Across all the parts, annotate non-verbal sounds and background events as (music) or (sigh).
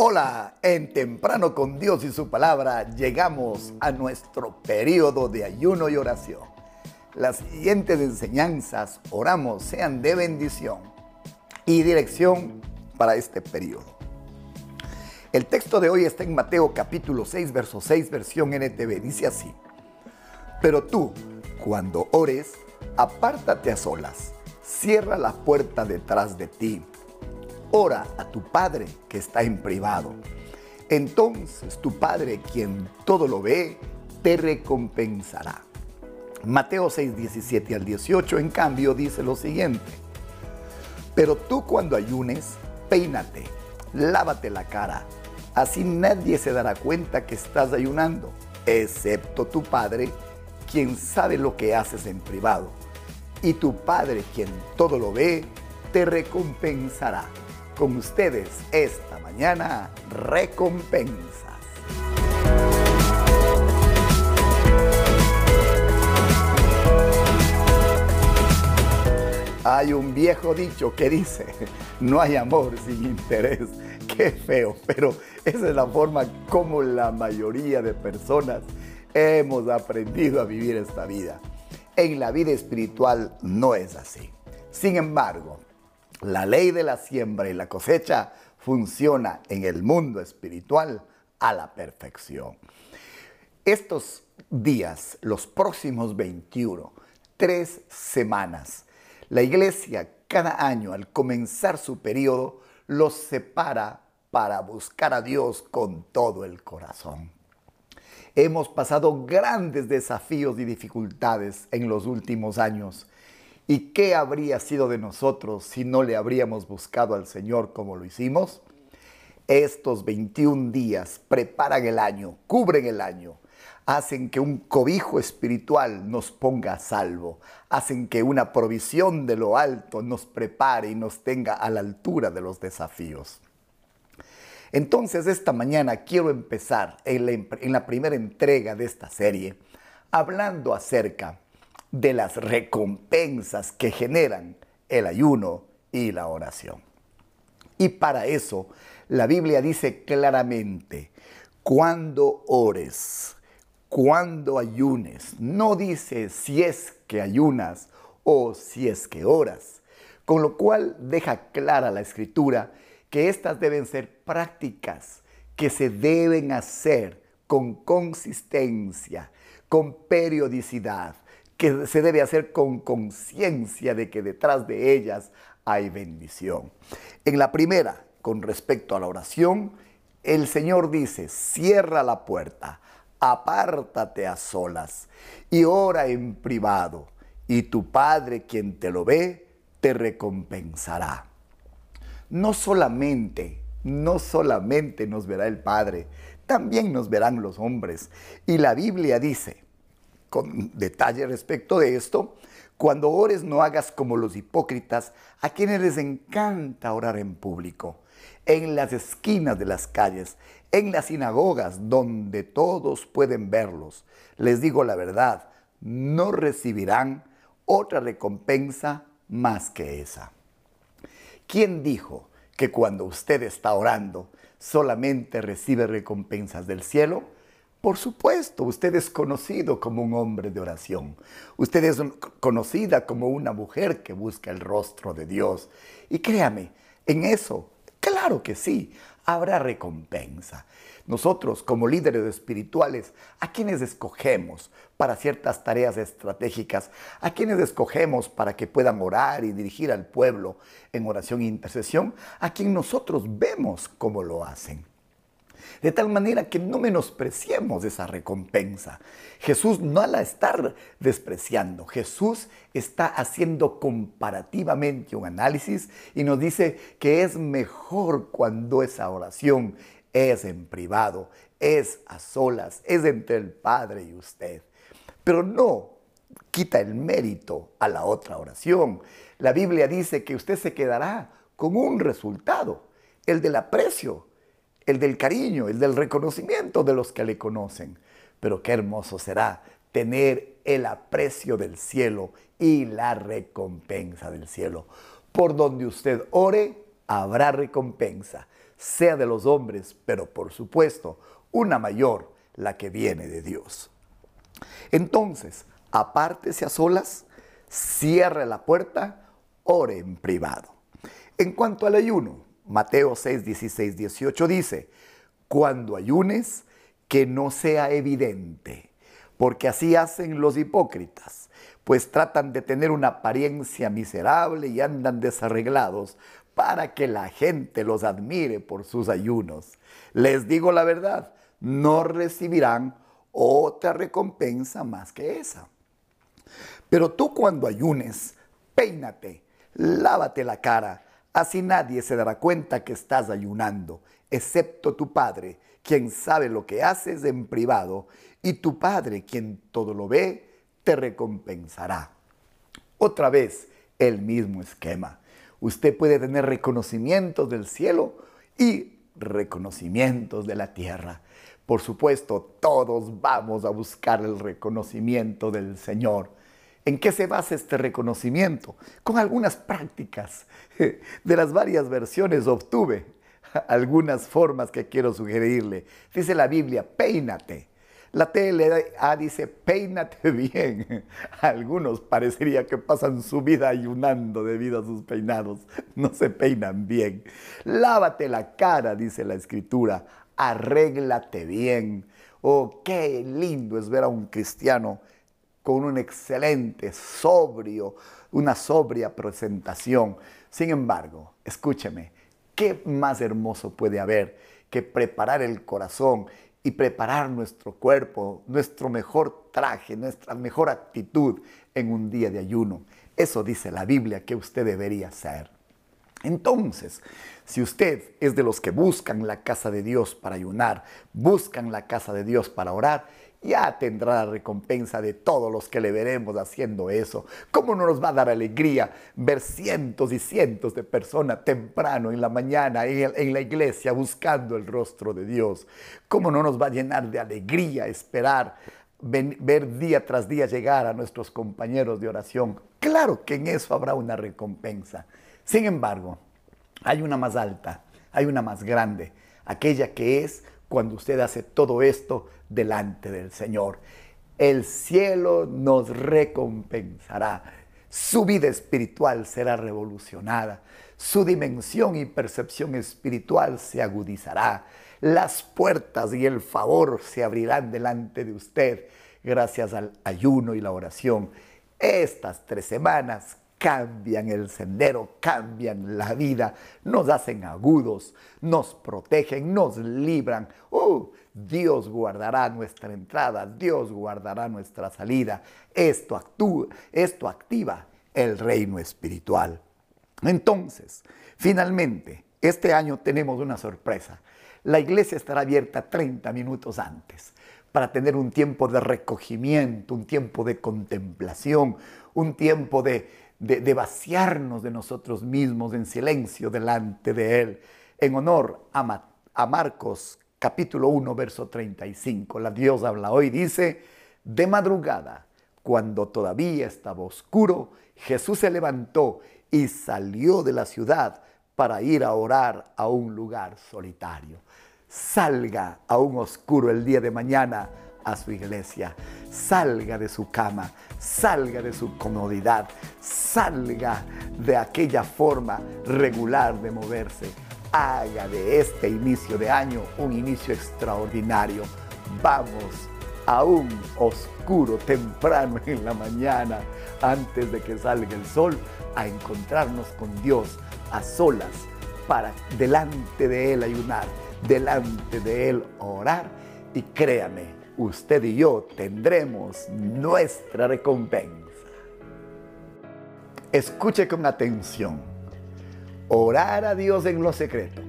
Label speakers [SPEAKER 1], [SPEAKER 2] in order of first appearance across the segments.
[SPEAKER 1] Hola, en Temprano con Dios y su palabra llegamos a nuestro periodo de ayuno y oración. Las siguientes enseñanzas, oramos, sean de bendición y dirección para este periodo. El texto de hoy está en Mateo capítulo 6, verso 6, versión NTV. Dice así, pero tú, cuando ores, apártate a solas, cierra la puerta detrás de ti ora a tu Padre que está en privado. Entonces tu Padre, quien todo lo ve, te recompensará. Mateo 6, 17 al 18, en cambio, dice lo siguiente. Pero tú cuando ayunes, peínate, lávate la cara. Así nadie se dará cuenta que estás ayunando, excepto tu Padre, quien sabe lo que haces en privado. Y tu Padre, quien todo lo ve, te recompensará con ustedes esta mañana recompensas. Hay un viejo dicho que dice, no hay amor sin interés. Qué feo, pero esa es la forma como la mayoría de personas hemos aprendido a vivir esta vida. En la vida espiritual no es así. Sin embargo, la ley de la siembra y la cosecha funciona en el mundo espiritual a la perfección. Estos días, los próximos 21, tres semanas, la iglesia cada año al comenzar su periodo los separa para buscar a Dios con todo el corazón. Hemos pasado grandes desafíos y dificultades en los últimos años ¿Y qué habría sido de nosotros si no le habríamos buscado al Señor como lo hicimos? Estos 21 días preparan el año, cubren el año, hacen que un cobijo espiritual nos ponga a salvo, hacen que una provisión de lo alto nos prepare y nos tenga a la altura de los desafíos. Entonces esta mañana quiero empezar en la, en la primera entrega de esta serie hablando acerca de las recompensas que generan el ayuno y la oración. Y para eso la Biblia dice claramente, cuando ores, cuando ayunes, no dice si es que ayunas o si es que oras, con lo cual deja clara la escritura que estas deben ser prácticas que se deben hacer con consistencia, con periodicidad, que se debe hacer con conciencia de que detrás de ellas hay bendición. En la primera, con respecto a la oración, el Señor dice, cierra la puerta, apártate a solas y ora en privado, y tu Padre quien te lo ve, te recompensará. No solamente, no solamente nos verá el Padre, también nos verán los hombres. Y la Biblia dice, con detalle respecto de esto, cuando ores no hagas como los hipócritas, a quienes les encanta orar en público, en las esquinas de las calles, en las sinagogas donde todos pueden verlos. Les digo la verdad, no recibirán otra recompensa más que esa. ¿Quién dijo que cuando usted está orando solamente recibe recompensas del cielo? Por supuesto, usted es conocido como un hombre de oración. Usted es conocida como una mujer que busca el rostro de Dios. Y créame, en eso, claro que sí, habrá recompensa. Nosotros, como líderes espirituales, ¿a quienes escogemos para ciertas tareas estratégicas? ¿A quienes escogemos para que puedan orar y dirigir al pueblo en oración e intercesión? A quien nosotros vemos cómo lo hacen de tal manera que no menospreciemos esa recompensa. Jesús no la está despreciando, Jesús está haciendo comparativamente un análisis y nos dice que es mejor cuando esa oración es en privado, es a solas, es entre el Padre y usted. Pero no quita el mérito a la otra oración. La Biblia dice que usted se quedará con un resultado, el del aprecio, el del cariño, el del reconocimiento de los que le conocen. Pero qué hermoso será tener el aprecio del cielo y la recompensa del cielo. Por donde usted ore, habrá recompensa. sea de los hombres, pero por supuesto, una mayor, la que viene de Dios. Entonces, apártese a solas, cierre la puerta, ore en privado. En cuanto al ayuno, Mateo 6, 16, 18 dice, cuando ayunes, que no sea evidente, porque así hacen los hipócritas, pues tratan de tener una apariencia miserable y andan desarreglados para que la gente los admire por sus ayunos. Les digo la verdad, no recibirán otra recompensa más que esa. Pero tú cuando ayunes, peínate, lávate la cara, así nadie se dará cuenta que estás ayunando, excepto tu Padre, quien sabe lo que haces en privado, y tu Padre, quien todo lo ve, te recompensará. Otra vez, el mismo esquema. Usted puede tener reconocimientos del cielo y reconocimientos de la tierra. Por supuesto, todos vamos a buscar el reconocimiento del Señor. ¿En qué se basa este reconocimiento? Con algunas prácticas. (laughs) De las varias versiones obtuve algunas formas que quiero sugerirle. Dice la Biblia, peínate. La TLA dice, peínate (laughs) bien. (laughs) Algunos parecería que pasan su vida ayunando debido a sus peinados. No se peinan bien. Lávate la cara, dice la escritura. Arréglate bien. Oh, qué lindo es ver a un cristiano con un excelente, sobrio, una sobria presentación. Sin embargo, escúcheme, ¿qué más hermoso puede haber que preparar el corazón y preparar nuestro cuerpo, nuestro mejor traje, nuestra mejor actitud en un día de ayuno? Eso dice la Biblia que usted debería hacer. Entonces, si usted es de los que buscan la casa de Dios para ayunar, buscan la casa de Dios para orar, ya tendrá la recompensa de todos los que le veremos haciendo eso. ¿Cómo no nos va a dar alegría ver cientos y cientos de personas temprano en la mañana en la iglesia buscando el rostro de Dios? ¿Cómo no nos va a llenar de alegría esperar ver día tras día llegar a nuestros compañeros de oración? Claro que en eso habrá una recompensa. Sin embargo, hay una más alta, hay una más grande, aquella que es cuando usted hace todo esto delante del Señor. El cielo nos recompensará. Su vida espiritual será revolucionada. Su dimensión y percepción espiritual se agudizará. Las puertas y el favor se abrirán delante de usted gracias al ayuno y la oración. Estas tres semanas cambian el sendero, cambian la vida, nos hacen agudos, nos protegen, nos libran. Uh, Dios guardará nuestra entrada, Dios guardará nuestra salida. Esto actúa, esto activa el reino espiritual. Entonces, finalmente, este año tenemos una sorpresa. La iglesia estará abierta 30 minutos antes para tener un tiempo de recogimiento, un tiempo de contemplación, un tiempo de, de, vaciarnos de nosotros mismos en silencio delante de Él, en honor a, Marcos capítulo 1, verso 35. La Dios habla hoy, dice, de madrugada, cuando todavía estaba oscuro, Jesús se levantó y salió de la ciudad para ir a orar a un lugar solitario. Salga a un oscuro el día de mañana a su iglesia. Salga de su cama, salga de su comodidad, salga de aquella forma regular de moverse. Haga de este inicio de año un inicio extraordinario. Vamos a un oscuro temprano en la mañana, antes de que salga el sol, a encontrarnos con Dios a solas para delante de Él ayunar, delante de Él orar y créame, usted y yo tendremos nuestra recompensa. Escuche con atención. Orar a Dios en lo secreto,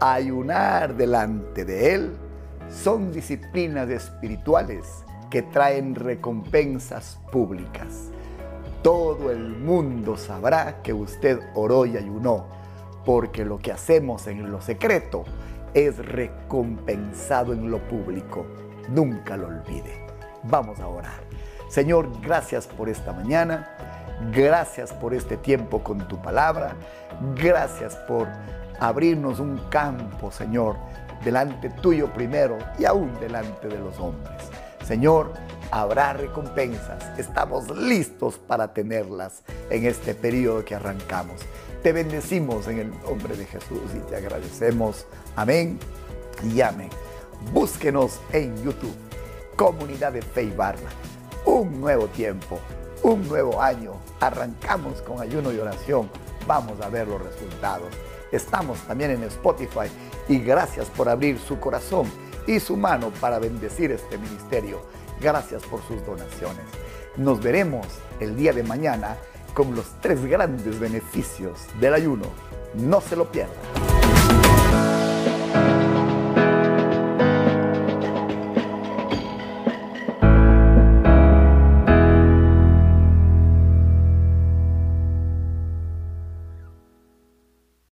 [SPEAKER 1] ayunar delante de Él, son disciplinas espirituales que traen recompensas públicas. Todo el mundo sabrá que usted oró y ayunó, porque lo que hacemos en lo secreto es recompensado en lo público. Nunca lo olvide. Vamos a orar. Señor, gracias por esta mañana. Gracias por este tiempo con tu palabra. Gracias por abrirnos un campo, Señor, delante tuyo primero y aún delante de los hombres. Señor, habrá recompensas. Estamos listos para tenerlas en este periodo que arrancamos. Te bendecimos en el nombre de Jesús y te agradecemos. Amén y amén. Búsquenos en YouTube, Comunidad de Fe y Barna. Un nuevo tiempo, un nuevo año. Arrancamos con ayuno y oración. Vamos a ver los resultados. Estamos también en Spotify y gracias por abrir su corazón y su mano para bendecir este ministerio. Gracias por sus donaciones. Nos veremos el día de mañana con los tres grandes beneficios del ayuno. No se lo pierdan.